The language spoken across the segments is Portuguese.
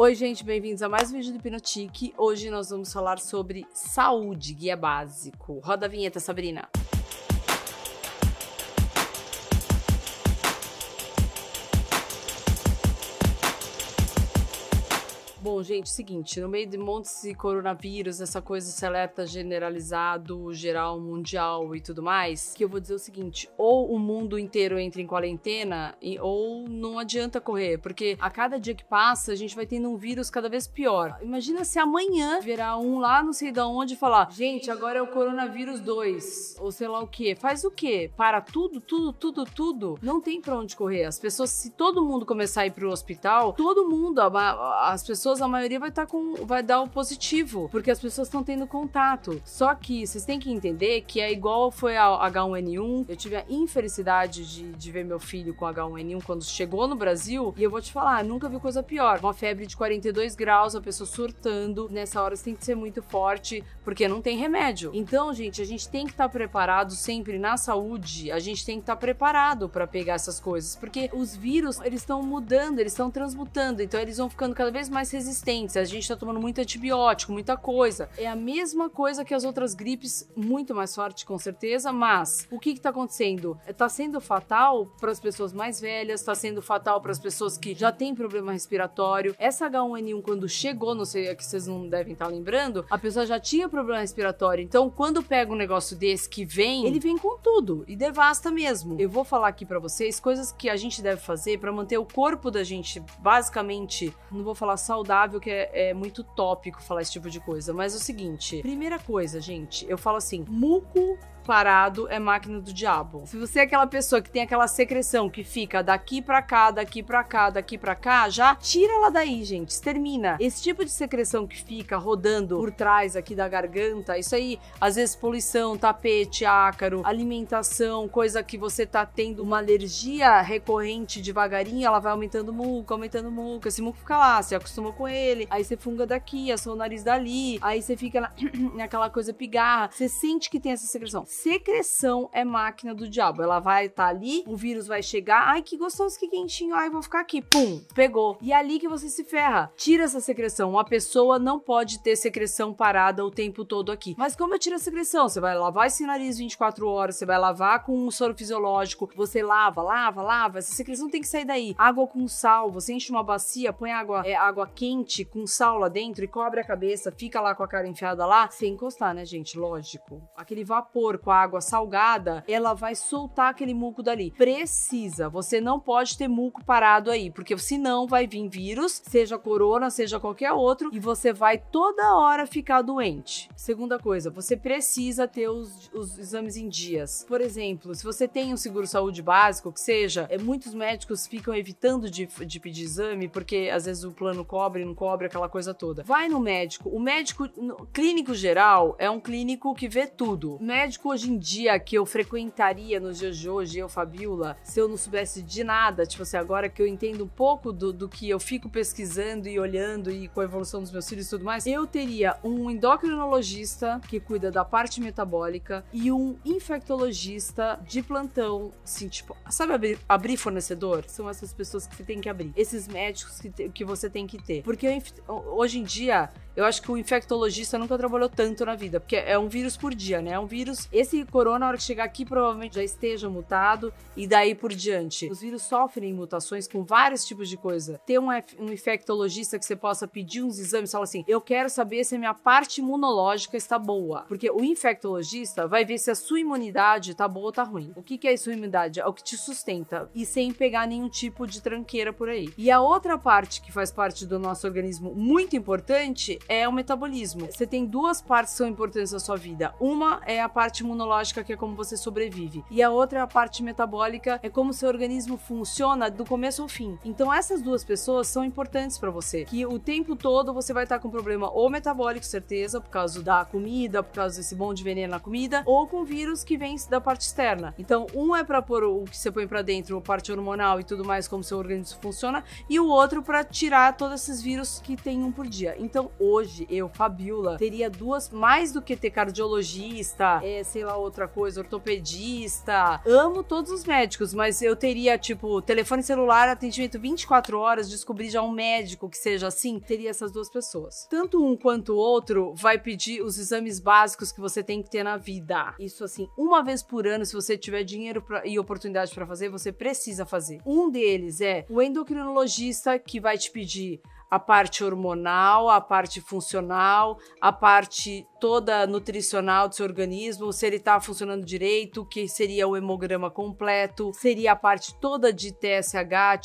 Oi, gente, bem-vindos a mais um vídeo do Hipnotique. Hoje nós vamos falar sobre saúde, guia básico. Roda a vinheta, Sabrina. Bom, gente, seguinte, no meio de montes de coronavírus, essa coisa se alerta generalizado, geral, mundial e tudo mais, que eu vou dizer o seguinte, ou o mundo inteiro entra em quarentena, ou não adianta correr, porque a cada dia que passa, a gente vai tendo um vírus cada vez pior. Imagina se amanhã verá um lá, não sei de onde, falar, gente, agora é o coronavírus 2, ou sei lá o que. Faz o quê? Para tudo, tudo, tudo, tudo? Não tem pra onde correr. As pessoas, se todo mundo começar a ir pro hospital, todo mundo, as pessoas pessoas, a maioria vai estar tá com. vai dar o positivo, porque as pessoas estão tendo contato. Só que vocês têm que entender que é igual foi a H1N1. Eu tive a infelicidade de, de ver meu filho com H1N1 quando chegou no Brasil, e eu vou te falar, nunca vi coisa pior. Uma febre de 42 graus, a pessoa surtando. Nessa hora você tem que ser muito forte, porque não tem remédio. Então, gente, a gente tem que estar tá preparado sempre na saúde, a gente tem que estar tá preparado para pegar essas coisas, porque os vírus, eles estão mudando, eles estão transmutando, então eles vão ficando cada vez mais resistentes resistentes, a gente tá tomando muito antibiótico, muita coisa. É a mesma coisa que as outras gripes, muito mais forte com certeza, mas o que que tá acontecendo? Tá sendo fatal para as pessoas mais velhas, tá sendo fatal para as pessoas que já têm problema respiratório. Essa H1N1 quando chegou, não sei, é que vocês não devem estar tá lembrando, a pessoa já tinha problema respiratório. Então, quando pega um negócio desse que vem, ele vem com tudo e devasta mesmo. Eu vou falar aqui para vocês coisas que a gente deve fazer para manter o corpo da gente basicamente, não vou falar saudável, saudável, que é, é, muito tópico falar esse tipo de coisa. Mas é o seguinte: primeira coisa, gente, eu falo assim: muco parado é máquina do diabo. Se você é aquela pessoa que tem aquela secreção que fica daqui para cá, daqui para cá, daqui para cá, já tira ela daí, gente. Extermina. Esse tipo de secreção que fica rodando por trás aqui da garganta, isso aí, às vezes poluição, tapete, ácaro, alimentação, coisa que você tá tendo uma alergia recorrente devagarinho, ela vai aumentando muco, aumentando muco. Esse muco fica lá, você acostumou com ele, aí você funga daqui, assou o nariz dali, aí você fica naquela coisa pigarra, você sente que tem essa secreção secreção é máquina do diabo. Ela vai estar tá ali, o vírus vai chegar, ai que gostoso, que quentinho, ai vou ficar aqui, pum, pegou. E é ali que você se ferra. Tira essa secreção. Uma pessoa não pode ter secreção parada o tempo todo aqui. Mas como eu tiro a secreção? Você vai lavar esse nariz 24 horas, você vai lavar com um soro fisiológico, você lava, lava, lava. Essa secreção tem que sair daí. Água com sal, você enche uma bacia, põe água, é, água quente com sal lá dentro e cobre a cabeça, fica lá com a cara enfiada lá, sem encostar, né, gente? Lógico. Aquele vapor com a água salgada, ela vai soltar aquele muco dali. Precisa, você não pode ter muco parado aí, porque senão vai vir vírus, seja corona, seja qualquer outro, e você vai toda hora ficar doente. Segunda coisa, você precisa ter os, os exames em dias. Por exemplo, se você tem um seguro saúde básico, que seja, é, muitos médicos ficam evitando de, de pedir exame, porque às vezes o plano cobre, não cobre, aquela coisa toda. Vai no médico. O médico clínico geral é um clínico que vê tudo. O hoje em dia que eu frequentaria nos dias de hoje, eu, Fabiola, se eu não soubesse de nada, tipo assim, agora que eu entendo um pouco do, do que eu fico pesquisando e olhando e com a evolução dos meus filhos e tudo mais, eu teria um endocrinologista que cuida da parte metabólica e um infectologista de plantão, assim, tipo, sabe abrir, abrir fornecedor? São essas pessoas que você tem que abrir. Esses médicos que, te, que você tem que ter. Porque hoje em dia, eu acho que o infectologista nunca trabalhou tanto na vida, porque é um vírus por dia, né? É um vírus. Esse corona, na hora que chegar aqui, provavelmente já esteja mutado e daí por diante. Os vírus sofrem mutações com vários tipos de coisa. Ter um, um infectologista que você possa pedir uns exames falar assim: eu quero saber se a minha parte imunológica está boa. Porque o infectologista vai ver se a sua imunidade tá boa ou tá ruim. O que, que é a sua imunidade? É o que te sustenta e sem pegar nenhum tipo de tranqueira por aí. E a outra parte que faz parte do nosso organismo muito importante é o metabolismo. Você tem duas partes que são importantes na sua vida. Uma é a parte imunológica, que é como você sobrevive, e a outra é a parte metabólica, é como seu organismo funciona do começo ao fim. Então essas duas pessoas são importantes para você, que o tempo todo você vai estar com problema ou metabólico, certeza, por causa da comida, por causa desse bom de veneno na comida, ou com vírus que vem da parte externa. Então um é para pôr o que você põe para dentro, a parte hormonal e tudo mais, como seu organismo funciona, e o outro para tirar todos esses vírus que tem um por dia. Então hoje, eu, Fabiola, teria duas, mais do que ter cardiologista, é, sei lá, outra coisa, ortopedista. Amo todos os médicos, mas eu teria, tipo, telefone celular, atendimento 24 horas, descobrir já um médico que seja assim, teria essas duas pessoas. Tanto um quanto o outro vai pedir os exames básicos que você tem que ter na vida. Isso, assim, uma vez por ano, se você tiver dinheiro pra, e oportunidade para fazer, você precisa fazer. Um deles é o endocrinologista que vai te pedir a parte hormonal, a parte funcional, a parte toda nutricional do seu organismo, se ele está funcionando direito, que seria o hemograma completo, seria a parte toda de TSH,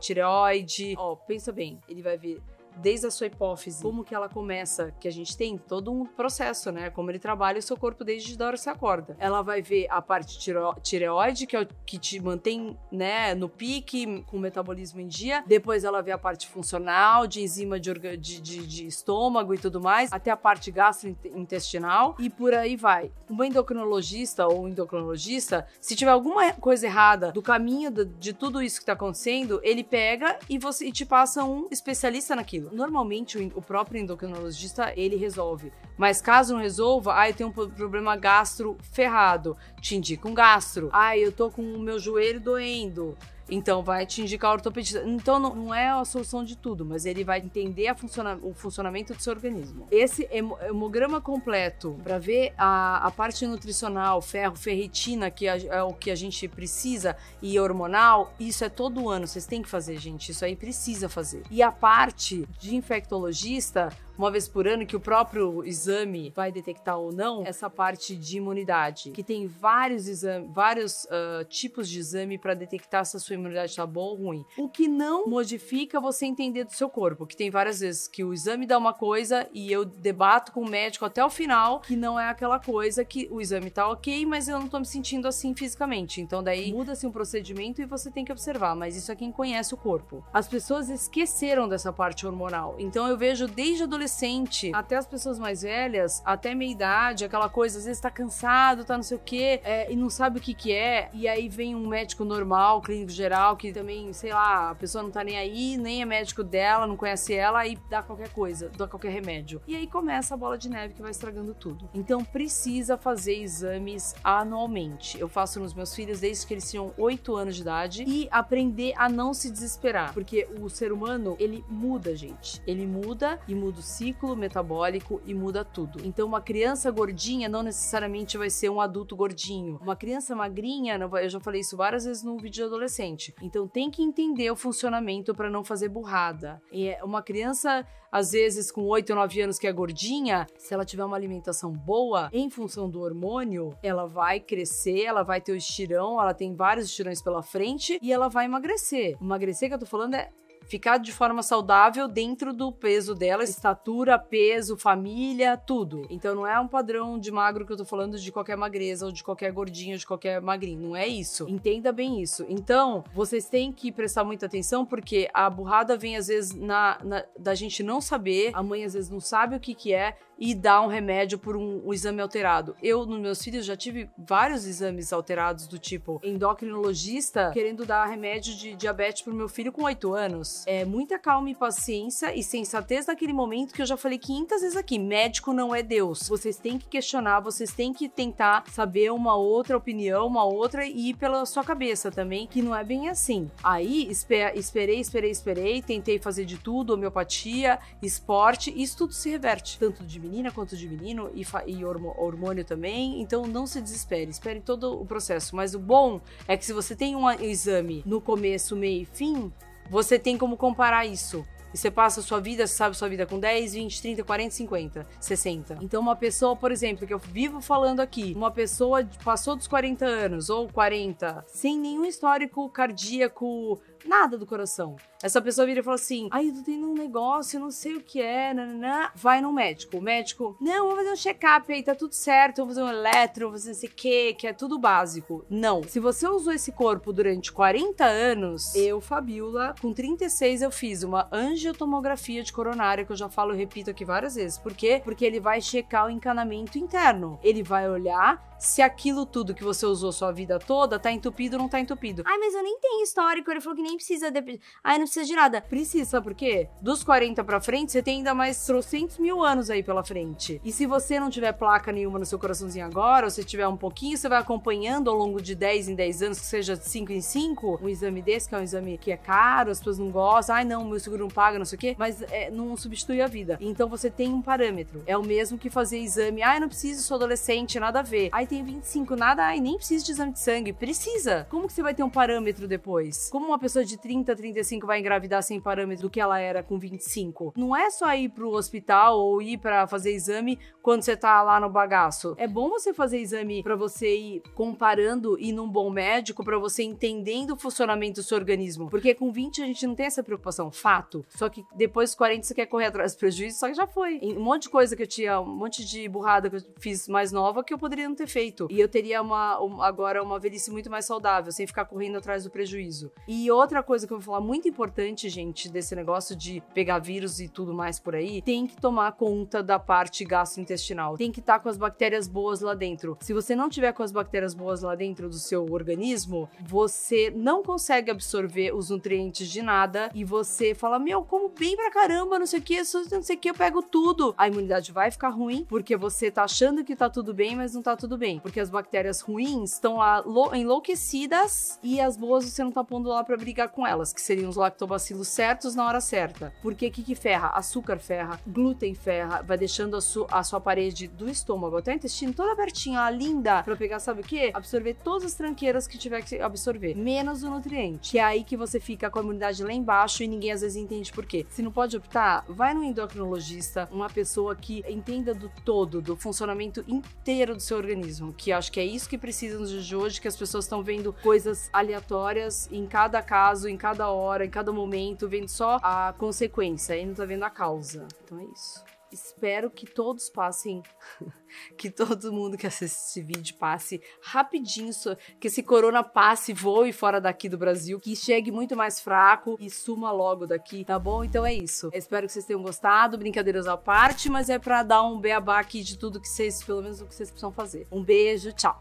tireoide. Ó, oh, pensa bem, ele vai ver desde a sua hipófise, como que ela começa, que a gente tem todo um processo, né? Como ele trabalha o seu corpo desde a hora que você acorda. Ela vai ver a parte tireoide, que é o que te mantém, né, no pique, com o metabolismo em dia. Depois ela vê a parte funcional, de enzima de, de, de, de estômago e tudo mais, até a parte gastrointestinal e por aí vai. Um endocrinologista ou endocrinologista, se tiver alguma coisa errada do caminho de, de tudo isso que está acontecendo, ele pega e você e te passa um especialista naquilo. Normalmente o, o próprio endocrinologista ele resolve, mas caso não resolva, ah, eu tenho um problema gastro ferrado, te indica um gastro. Ah, eu tô com o meu joelho doendo então vai te indicar ortopedista. Então não, não, é a solução de tudo, mas ele vai entender funciona, o funcionamento do seu organismo. Esse hemograma completo para ver a, a, parte nutricional, ferro, ferritina, que é o que a gente precisa, e hormonal, isso é todo ano. Vocês têm que fazer, gente. Isso aí precisa fazer. E a parte de infectologista, uma vez por ano, que o próprio exame vai detectar ou não essa parte de imunidade, que tem vários exames, vários uh, tipos de exame para detectar se a sua imunidade está boa ou ruim. O que não modifica você entender do seu corpo, que tem várias vezes que o exame dá uma coisa e eu debato com o médico até o final que não é aquela coisa que o exame tá ok, mas eu não tô me sentindo assim fisicamente. Então daí muda-se um procedimento e você tem que observar, mas isso é quem conhece o corpo. As pessoas esqueceram dessa parte hormonal. Então eu vejo desde adolescente adolescente até as pessoas mais velhas, até meia idade, aquela coisa, às vezes tá cansado, tá não sei o quê, é, e não sabe o que que é, e aí vem um médico normal, clínico geral, que também, sei lá, a pessoa não tá nem aí, nem é médico dela, não conhece ela, e dá qualquer coisa, dá qualquer remédio. E aí começa a bola de neve que vai estragando tudo. Então precisa fazer exames anualmente. Eu faço nos meus filhos desde que eles tinham 8 anos de idade e aprender a não se desesperar, porque o ser humano, ele muda, gente. Ele muda e muda o ciclo metabólico e muda tudo. Então, uma criança gordinha não necessariamente vai ser um adulto gordinho. Uma criança magrinha, eu já falei isso várias vezes no vídeo de adolescente. Então, tem que entender o funcionamento para não fazer burrada. E é uma criança às vezes com 8 ou 9 anos que é gordinha, se ela tiver uma alimentação boa, em função do hormônio, ela vai crescer, ela vai ter o estirão, ela tem vários estirões pela frente e ela vai emagrecer. Emagrecer que eu tô falando é ficar de forma saudável dentro do peso dela, estatura, peso, família, tudo. Então não é um padrão de magro que eu tô falando de qualquer magreza ou de qualquer gordinho, de qualquer magrinho, não é isso. Entenda bem isso. Então, vocês têm que prestar muita atenção porque a burrada vem às vezes na, na da gente não saber, a mãe às vezes não sabe o que que é, e dar um remédio por um, um, exame alterado. Eu, nos meus filhos, já tive vários exames alterados, do tipo endocrinologista querendo dar remédio de diabetes pro meu filho com 8 anos. É muita calma e paciência e sensatez naquele momento que eu já falei 500 vezes aqui: médico não é Deus. Vocês têm que questionar, vocês têm que tentar saber uma outra opinião, uma outra e ir pela sua cabeça também, que não é bem assim. Aí, esperei, esperei, esperei, tentei fazer de tudo, homeopatia, esporte, isso tudo se reverte, tanto de menina quanto de menino e, e hormônio também. Então não se desespere, espere todo o processo. Mas o bom é que se você tem um exame no começo, meio e fim, você tem como comparar isso. E você passa a sua vida, você sabe sua vida com 10, 20, 30, 40, 50, 60. Então, uma pessoa, por exemplo, que eu vivo falando aqui, uma pessoa passou dos 40 anos ou 40, sem nenhum histórico cardíaco nada do coração. Essa pessoa vira e fala assim: ai, tô tendo um negócio, não sei o que é, nananã. vai no médico. O médico, não, vamos fazer um check-up aí, tá tudo certo, vamos fazer um eletro, vamos fazer não sei o que, que é tudo básico. Não. Se você usou esse corpo durante 40 anos, eu, Fabiola, com 36, eu fiz uma angiotomografia de coronária, que eu já falo e repito aqui várias vezes. Por quê? Porque ele vai checar o encanamento interno. Ele vai olhar se aquilo tudo que você usou sua vida toda tá entupido ou não tá entupido. Ai, mas eu nem tenho histórico. Ele falou que nem precisa. De... Ai, não precisa de nada. Precisa, sabe por quê? Dos 40 pra frente, você tem ainda mais trocentos mil anos aí pela frente. E se você não tiver placa nenhuma no seu coraçãozinho agora, ou se tiver um pouquinho, você vai acompanhando ao longo de 10 em 10 anos, que seja de 5 em 5, um exame desse, que é um exame que é caro, as pessoas não gostam, ai não, meu seguro não paga, não sei o quê, mas é, não substitui a vida. Então você tem um parâmetro. É o mesmo que fazer exame, ai não preciso, sou adolescente, nada a ver. Aí tem 25, nada, ai nem preciso de exame de sangue. Precisa. Como que você vai ter um parâmetro depois? Como uma pessoa de 30, 35 vai engravidar sem parâmetro do que ela era com 25? Não é só ir pro hospital ou ir para fazer exame quando você tá lá no bagaço. É bom você fazer exame para você ir comparando e num bom médico para você entendendo o funcionamento do seu organismo. Porque com 20 a gente não tem essa preocupação, fato. Só que depois dos 40 você quer correr atrás do prejuízo, só que já foi. Um monte de coisa que eu tinha, um monte de burrada que eu fiz mais nova que eu poderia não ter feito. E eu teria uma, uma agora uma velhice muito mais saudável, sem ficar correndo atrás do prejuízo. E outra coisa que eu vou falar muito importante, gente, desse negócio de pegar vírus e tudo mais por aí, tem que tomar conta da parte gastrointestinal. Tem que estar tá com as bactérias boas lá dentro. Se você não tiver com as bactérias boas lá dentro do seu organismo, você não consegue absorver os nutrientes de nada e você fala: Meu, como bem pra caramba, não sei o que, não sei o que, eu pego tudo. A imunidade vai ficar ruim porque você tá achando que tá tudo bem, mas não tá tudo bem. Porque as bactérias ruins estão lá enlouquecidas e as boas você não tá pondo lá para brigar com elas, que seriam os lactobacilos certos na hora certa. Porque o que, que ferra? Açúcar ferra, glúten ferra, vai deixando a, su a sua parede do estômago até o intestino toda abertinha, linda, para pegar, sabe o que? Absorver todas as tranqueiras que tiver que absorver, menos o nutriente. Que é aí que você fica com a imunidade lá embaixo e ninguém às vezes entende por quê. Se não pode optar, vai no endocrinologista, uma pessoa que entenda do todo, do funcionamento inteiro do seu organismo, que acho que é isso que precisa nos dias de hoje, que as pessoas estão vendo coisas aleatórias em cada caso, em cada hora, em cada momento, vendo só a consequência e não tá vendo a causa. Então é isso. Espero que todos passem, que todo mundo que assiste esse vídeo passe rapidinho, que esse corona passe, voe fora daqui do Brasil, que chegue muito mais fraco e suma logo daqui, tá bom? Então é isso. Espero que vocês tenham gostado, brincadeiras à parte, mas é para dar um beabá aqui de tudo que vocês, pelo menos o que vocês precisam fazer. Um beijo, tchau.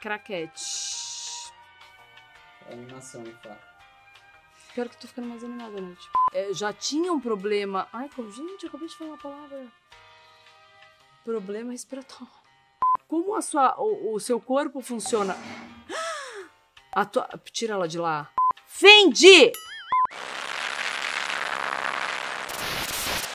Craquete. Animação, Fá. Pior que tô ficando mais animada à noite. É, já tinha um problema. Ai, gente, eu acabei de falar uma palavra. Problema respiratório. Como a sua, o, o seu corpo funciona? Tua, tira ela de lá. Fendi!